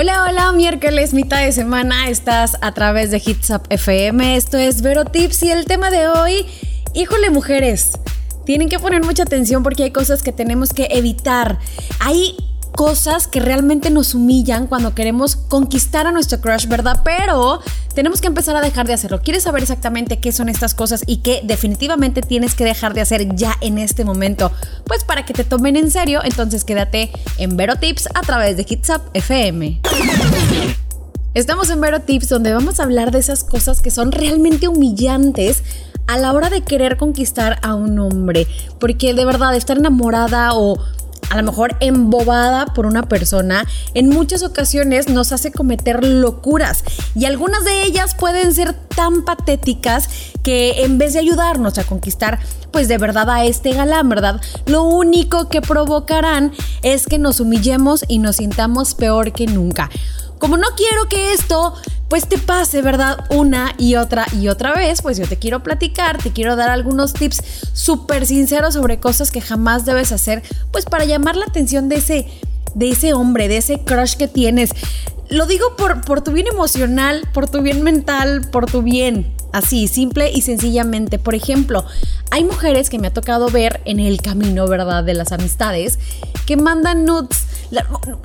Hola, hola, miércoles, mitad de semana, estás a través de Hits Up FM. Esto es Vero Tips y el tema de hoy, híjole, mujeres, tienen que poner mucha atención porque hay cosas que tenemos que evitar. Hay cosas que realmente nos humillan cuando queremos conquistar a nuestro crush, ¿verdad? Pero tenemos que empezar a dejar de hacerlo. ¿Quieres saber exactamente qué son estas cosas y qué definitivamente tienes que dejar de hacer ya en este momento? Pues para que te tomen en serio, entonces quédate en Vero Tips a través de Hits Up FM. Estamos en Vero Tips donde vamos a hablar de esas cosas que son realmente humillantes a la hora de querer conquistar a un hombre. Porque de verdad, estar enamorada o a lo mejor embobada por una persona, en muchas ocasiones nos hace cometer locuras y algunas de ellas pueden ser tan patéticas que en vez de ayudarnos a conquistar pues de verdad a este galán, ¿verdad? Lo único que provocarán es que nos humillemos y nos sintamos peor que nunca. Como no quiero que esto pues te pase, ¿verdad? Una y otra y otra vez, pues yo te quiero platicar, te quiero dar algunos tips súper sinceros sobre cosas que jamás debes hacer, pues para llamar la atención de ese, de ese hombre, de ese crush que tienes. Lo digo por, por tu bien emocional, por tu bien mental, por tu bien. Así, simple y sencillamente. Por ejemplo, hay mujeres que me ha tocado ver en el camino, ¿verdad? De las amistades, que mandan nudes.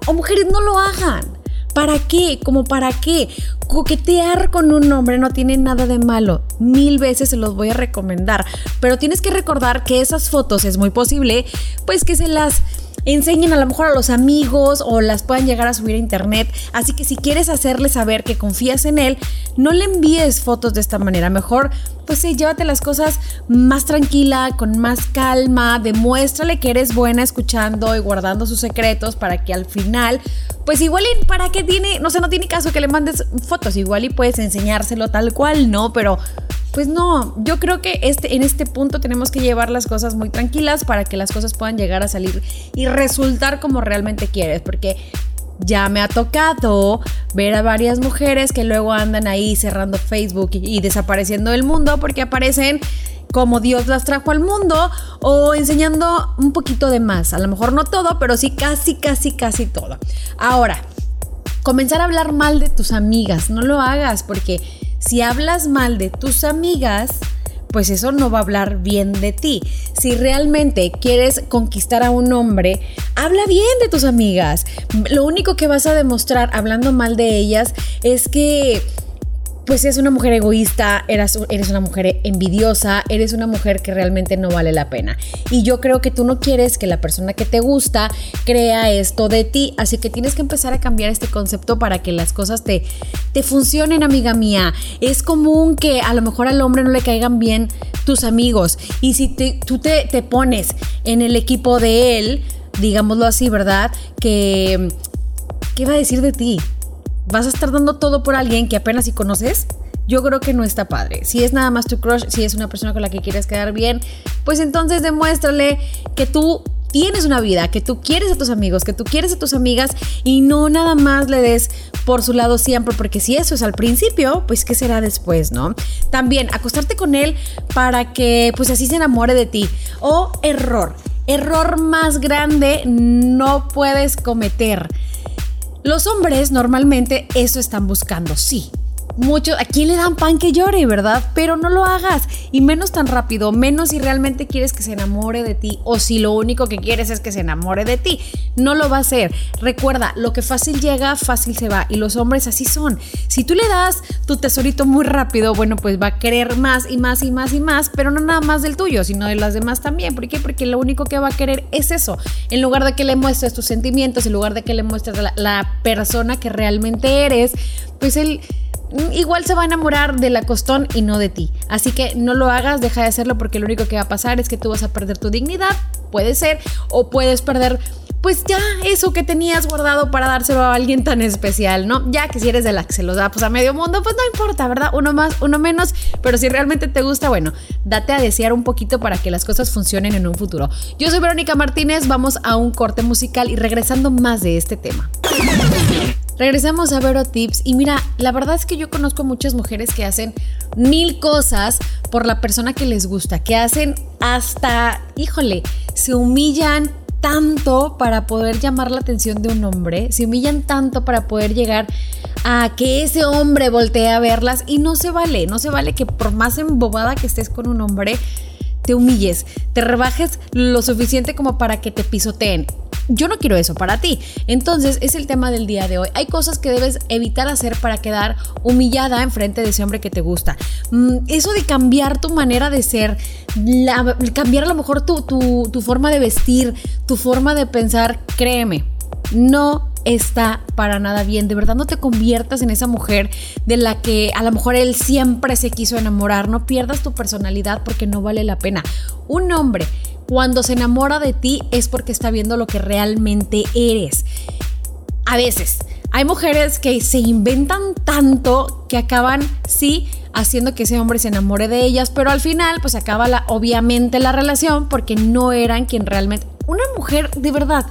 O mujeres, no lo hagan ¿Para qué? ¿Como para qué? Coquetear con un hombre no tiene nada de malo. Mil veces se los voy a recomendar. Pero tienes que recordar que esas fotos es muy posible, pues que se las enseñen a lo mejor a los amigos o las puedan llegar a subir a internet. Así que si quieres hacerle saber que confías en él, no le envíes fotos de esta manera. Mejor, pues sí, llévate las cosas más tranquila, con más calma. Demuéstrale que eres buena escuchando y guardando sus secretos para que al final, pues igual y para qué tiene, no sé, no tiene caso que le mandes fotos. Igual y puedes enseñárselo tal cual, ¿no? Pero pues no, yo creo que este, en este punto tenemos que llevar las cosas muy tranquilas para que las cosas puedan llegar a salir y resultar como realmente quieres, porque ya me ha tocado ver a varias mujeres que luego andan ahí cerrando Facebook y, desapareciendo del mundo porque aparecen como Dios las trajo al mundo o enseñando un poquito de más. A lo mejor no todo, pero sí casi, casi, casi todo. Ahora, comenzar a hablar mal de tus amigas, no lo hagas porque si hablas mal de tus amigas, pues eso no va a hablar bien de ti. Si realmente quieres conquistar a un hombre, habla bien de tus amigas. Lo único que vas a demostrar hablando mal de ellas es que pues es una mujer egoísta, eres, eres una mujer envidiosa, eres una mujer que realmente no vale la pena. Y yo creo que tú no quieres que la persona que te gusta crea esto de ti, así que tienes que empezar a cambiar este concepto para que las cosas te, te funcionen, amiga mía. Es común que a lo mejor al hombre no le caigan bien tus amigos y si tú te, te pones en el equipo de él, digámoslo así, ¿verdad? Que... ¿Qué va a decir de ti? Vas a estar dando todo por alguien que apenas si conoces, yo creo que no está padre. Si es nada más tu crush, si es una persona con la que quieres quedar bien, pues entonces demuéstrale que tú tienes una vida, que tú quieres a tus amigos, que tú quieres a tus amigas y no nada más le des por su lado siempre, porque si eso es al principio, pues qué será después, ¿no? También acostarte con él para que pues así se enamore de ti. O error, error más grande no puedes cometer los hombres normalmente eso están buscando, sí. Muchos, ¿a le dan pan que llore, verdad? Pero no lo hagas. Y menos tan rápido, menos si realmente quieres que se enamore de ti o si lo único que quieres es que se enamore de ti. No lo va a hacer. Recuerda, lo que fácil llega, fácil se va. Y los hombres así son. Si tú le das tu tesorito muy rápido, bueno, pues va a querer más y más y más y más, pero no nada más del tuyo, sino de las demás también. ¿Por qué? Porque lo único que va a querer es eso. En lugar de que le muestres tus sentimientos, en lugar de que le muestres la persona que realmente eres, pues él igual se va a enamorar de la costón y no de ti. Así que no lo hagas, deja de hacerlo porque lo único que va a pasar es que tú vas a perder tu dignidad, puede ser, o puedes perder pues ya eso que tenías guardado para dárselo a alguien tan especial, ¿no? Ya que si eres de la que se lo da pues a medio mundo, pues no importa, ¿verdad? Uno más, uno menos, pero si realmente te gusta, bueno, date a desear un poquito para que las cosas funcionen en un futuro. Yo soy Verónica Martínez, vamos a un corte musical y regresando más de este tema. Regresamos a Vero Tips y mira, la verdad es que yo conozco muchas mujeres que hacen mil cosas por la persona que les gusta, que hacen hasta, híjole, se humillan tanto para poder llamar la atención de un hombre, se humillan tanto para poder llegar a que ese hombre voltee a verlas y no se vale, no se vale que por más embobada que estés con un hombre, te humilles, te rebajes lo suficiente como para que te pisoteen. Yo no quiero eso para ti. Entonces es el tema del día de hoy. Hay cosas que debes evitar hacer para quedar humillada en frente de ese hombre que te gusta. Mm, eso de cambiar tu manera de ser, cambiar a lo mejor tu, tu forma de vestir, tu forma de pensar, créeme, no está para nada bien. De verdad no te conviertas en esa mujer de la que a lo mejor él siempre se quiso enamorar. No pierdas tu personalidad porque no vale la pena. Un hombre cuando se enamora de ti es porque está viendo lo que realmente eres. A veces hay mujeres que se inventan tanto que acaban, sí, haciendo que ese hombre se enamore de ellas, pero al final pues acaba la, obviamente la relación porque no eran quien realmente... Una mujer de verdad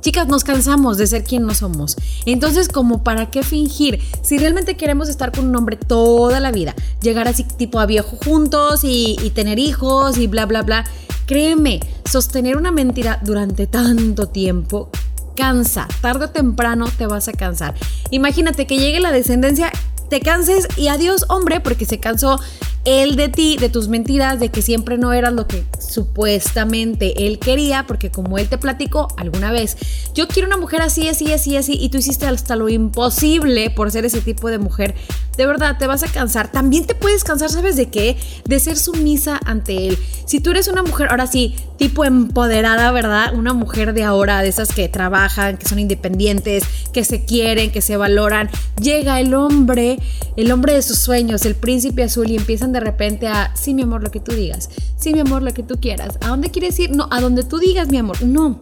Chicas, nos cansamos de ser quien no somos. Entonces, como para qué fingir? Si realmente queremos estar con un hombre toda la vida, llegar así tipo a viejo juntos y, tener hijos y bla, bla, bla, créeme, sostener una mentira durante tanto tiempo cansa. Tarde o temprano te vas a cansar. Imagínate que llegue la descendencia te canses y adiós hombre porque se cansó él de ti, de tus mentiras, de que siempre no eras lo que supuestamente él quería, porque como él te platicó alguna vez, yo quiero una mujer así, así, así, así, y tú hiciste hasta lo imposible por ser ese tipo de mujer, de verdad te vas a cansar. También te puedes cansar, ¿sabes de qué? De ser sumisa ante él. Si tú eres una mujer, ahora sí, tipo empoderada, ¿verdad? Una mujer de ahora, de esas que trabajan, que son independientes, que se quieren, que se valoran, llega el hombre, el hombre de sus sueños, el príncipe azul, y empiezan de repente a, sí, mi amor, lo que tú digas, sí, mi amor, lo que tú quieras. ¿A dónde quieres ir? No, a donde tú digas, mi amor. No.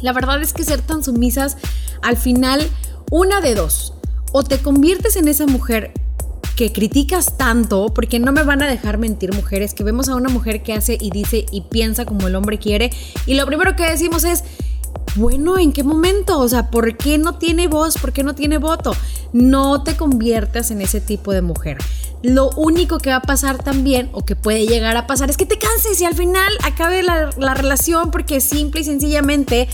La verdad es que ser tan sumisas, al final, una de dos. O te conviertes en esa mujer que criticas tanto, porque no me van a dejar mentir mujeres, que vemos a una mujer que hace y dice y piensa como el hombre quiere, y lo primero que decimos es, bueno, ¿en qué momento? O sea, ¿por qué no tiene voz? ¿Por qué no tiene voto? No te conviertas en ese tipo de mujer. Lo único que va a pasar también, o que puede llegar a pasar, es que te canses y al final acabe la, la relación porque simple y sencillamente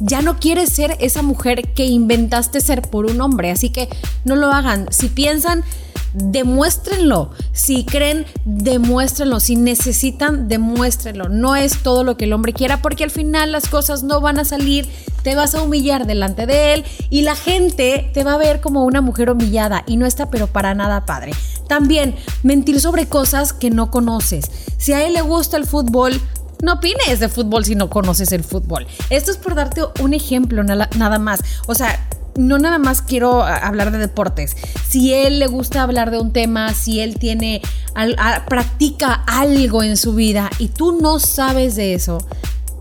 ya no quieres ser esa mujer que inventaste ser por un hombre. Así que no lo hagan. Si piensan demuéstrenlo. Si creen, demuéstrenlo. Si necesitan, demuéstrenlo. No es todo lo que el hombre quiera porque al final las cosas no van a salir. Te vas a humillar delante de él y la gente te va a ver como una mujer humillada y no está pero para nada padre. También mentir sobre cosas que no conoces. Si a él le gusta el fútbol, no opines de fútbol si no conoces el fútbol. Esto es por darte un ejemplo nada más. O sea, no nada más quiero hablar de deportes. Si él le gusta hablar de un tema, si él tiene, practica algo en su vida y tú no sabes de eso,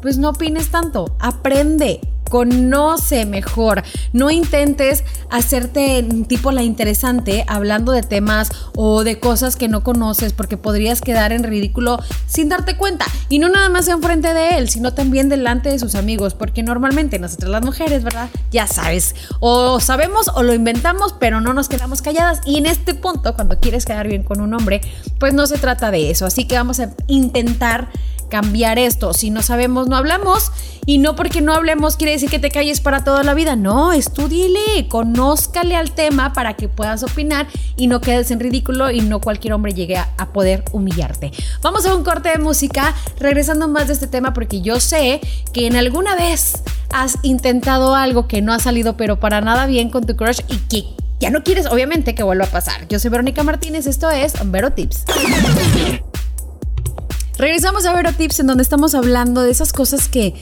pues no opines tanto. Aprende, conoce mejor. No intentes hacerte tipo la interesante hablando de temas o de cosas que no conoces porque podrías quedar en ridículo sin darte cuenta. Y no nada más enfrente de él, sino también delante de sus amigos, porque normalmente nosotras las mujeres, ¿verdad? Ya sabes, o sabemos o lo inventamos, pero no nos quedamos calladas. Y en este punto, cuando quieres quedar bien con un hombre, pues no se trata de eso. Así que vamos a intentar cambiar esto. Si no sabemos, no hablamos. Y no porque no hablemos quiere decir que te calles para toda la vida. No, estudiele, conózcale al tema para que puedas opinar y no quedes en ridículo y no cualquier hombre llegue a, a poder humillarte. Vamos a un corte de música, regresando más de este tema porque yo sé que en alguna vez has intentado algo que no ha salido pero para nada bien con tu crush y que ya no quieres obviamente que vuelva a pasar. Yo soy Verónica Martínez, esto es Vero Tips. Regresamos a Vero Tips en donde estamos hablando de esas cosas que,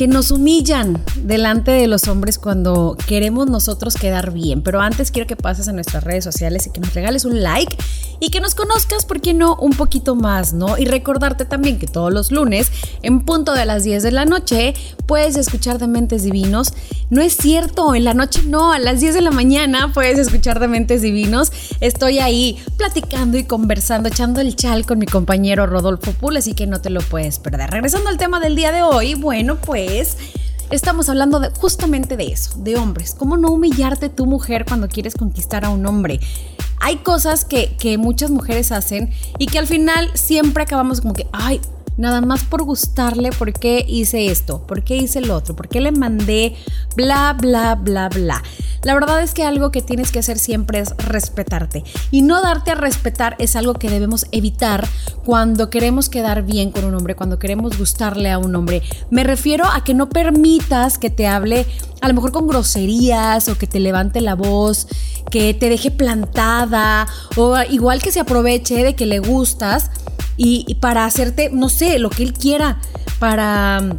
que nos humillan delante de los hombres cuando queremos nosotros quedar bien. Pero antes quiero que pases a nuestras redes sociales y que nos regales un like y que nos conozcas, ¿por qué no? Un poquito más, ¿no? Y recordarte también que todos los lunes, en punto de las 10 de la noche, puedes escuchar de Mentes Divinos. No es cierto, en la noche no, a las 10 de la mañana puedes escuchar de Mentes Divinos. Estoy ahí platicando y conversando, echando el chal con mi compañero Rodolfo Pula así que no te lo puedes perder. Regresando al tema del día de hoy, bueno, pues estamos hablando de, justamente de eso, de hombres. ¿Cómo no humillarte tu mujer cuando quieres conquistar a un hombre? Hay cosas que, que muchas mujeres hacen y que al final siempre acabamos como que, ay, nada más por gustarle, por qué hice esto, por qué hice lo otro, por qué le mandé, bla, bla, bla, bla. La verdad es que algo que tienes que hacer siempre es respetarte. Y no darte a respetar es algo que debemos evitar cuando queremos quedar bien con un hombre, cuando queremos gustarle a un hombre. Me refiero a que no permitas que te hable a lo mejor con groserías o que te levante la voz, que te deje plantada o igual que se aproveche de que le gustas y, para hacerte, no sé, lo que él quiera, para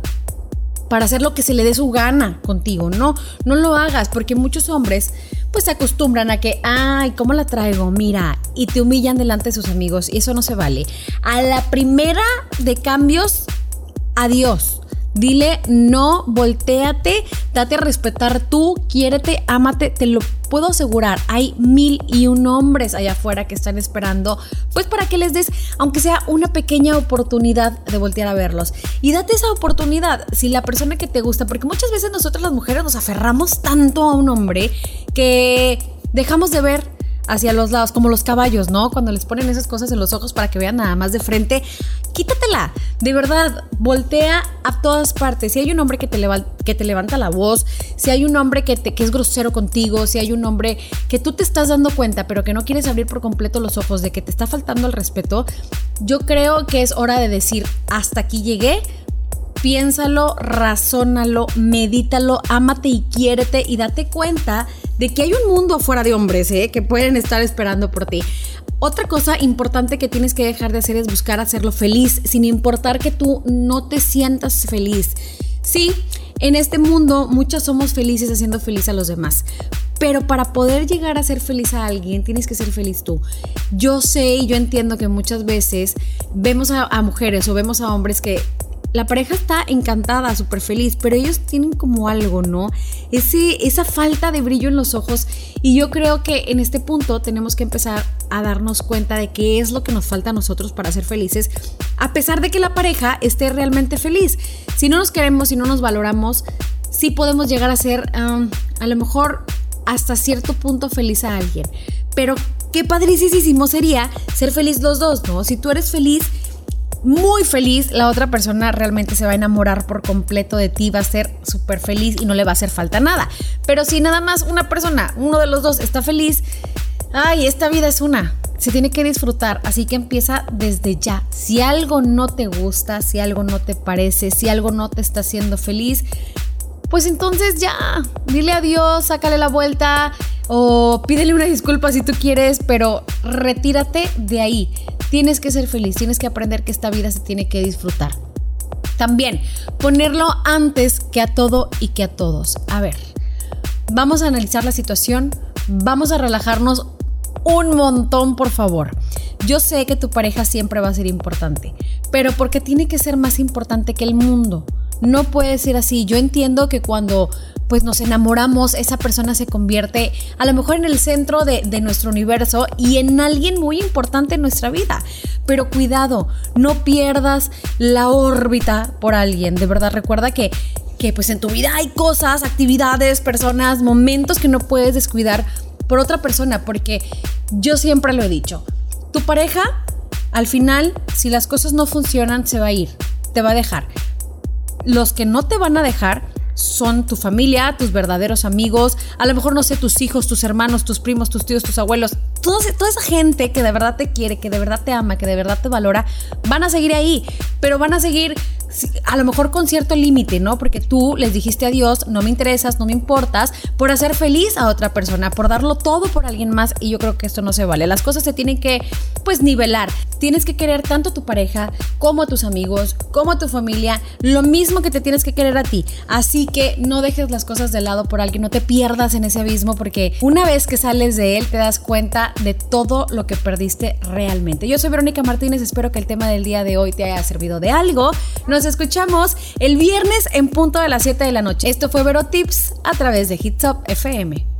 para hacer lo que se le dé su gana contigo. No, no lo hagas, porque muchos hombres pues se acostumbran a que, ay, ¿cómo la traigo? Mira, y te humillan delante de sus amigos, y eso no se vale. A la primera de cambios, adiós. Dile no, volteate, date a respetar tú, quiérete, ámate, te lo puedo asegurar. Hay mil y un hombres allá afuera que están esperando, pues para que les des, aunque sea una pequeña oportunidad de voltear a verlos. Y date esa oportunidad si la persona que te gusta, porque muchas veces nosotras las mujeres nos aferramos tanto a un hombre que dejamos de ver hacia los lados, como los caballos, ¿no? Cuando les ponen esas cosas en los ojos para que vean nada más de frente, quítatela. De verdad, voltea a todas partes. Si hay un hombre que te, que te levanta la voz, si hay un hombre que, te, que es grosero contigo, si hay un hombre que tú te estás dando cuenta, pero que no quieres abrir por completo los ojos de que te está faltando el respeto, yo creo que es hora de decir, hasta aquí llegué piénsalo, razónalo, medítalo, ámate y quiérete y date cuenta de que hay un mundo fuera de hombres ¿eh? que pueden estar esperando por ti. Otra cosa importante que tienes que dejar de hacer es buscar hacerlo feliz, sin importar que tú no te sientas feliz. Sí, en este mundo muchos somos felices haciendo feliz a los demás, pero para poder llegar a ser feliz a alguien, tienes que ser feliz tú. Yo sé y yo entiendo que muchas veces vemos a, mujeres o vemos a hombres que la pareja está encantada, súper feliz, pero ellos tienen como algo, ¿no? Ese, esa falta de brillo en los ojos. Y yo creo que en este punto tenemos que empezar a darnos cuenta de qué es lo que nos falta a nosotros para ser felices, a pesar de que la pareja esté realmente feliz. Si no nos queremos, si no nos valoramos, sí podemos llegar a ser, um, a lo mejor, hasta cierto punto feliz a alguien. Pero qué padricísimo sería ser feliz los dos, ¿no? Si tú eres feliz muy feliz, la otra persona realmente se va a enamorar por completo de ti, va a ser súper feliz y no le va a hacer falta nada. Pero si nada más una persona, uno de los dos está feliz, ay, esta vida es una, se tiene que disfrutar, así que empieza desde ya. Si algo no te gusta, si algo no te parece, si algo no te está haciendo feliz, pues entonces ya, dile adiós, sácale la vuelta o pídele una disculpa si tú quieres, pero retírate de ahí. Tienes que ser feliz, tienes que aprender que esta vida se tiene que disfrutar. También ponerlo antes que a todo y que a todos. A ver, vamos a analizar la situación, vamos a relajarnos un montón, por favor. Yo sé que tu pareja siempre va a ser importante, pero porque tiene que ser más importante que el mundo. No puede ser así. Yo entiendo que cuando pues nos enamoramos, esa persona se convierte a lo mejor en el centro de, nuestro universo y en alguien muy importante en nuestra vida. Pero cuidado, no pierdas la órbita por alguien. De verdad, recuerda que, que pues en tu vida hay cosas, actividades, personas, momentos que no puedes descuidar por otra persona, porque yo siempre lo he dicho, tu pareja, al final, si las cosas no funcionan, se va a ir, te va a dejar. Los que no te van a dejar son tu familia, tus verdaderos amigos, a lo mejor no sé, tus hijos, tus hermanos, tus primos, tus tíos, tus abuelos, toda, esa gente que de verdad te quiere, que de verdad te ama, que de verdad te valora, van a seguir ahí, pero van a seguir a lo mejor con cierto límite, ¿no? Porque tú les dijiste adiós, no me interesas, no me importas, por hacer feliz a otra persona, por darlo todo por alguien más y yo creo que esto no se vale. Las cosas se tienen que, pues, nivelar. Tienes que querer tanto a tu pareja como a tus amigos, como a tu familia, lo mismo que te tienes que querer a ti. Así que no dejes las cosas de lado por alguien, no te pierdas en ese abismo porque una vez que sales de él te das cuenta de todo lo que perdiste realmente. Yo soy Verónica Martínez, espero que el tema del día de hoy te haya servido de algo. Escuchamos el viernes en punto de las 7 de la noche. Esto fue Vero Tips a través de Hits Up FM.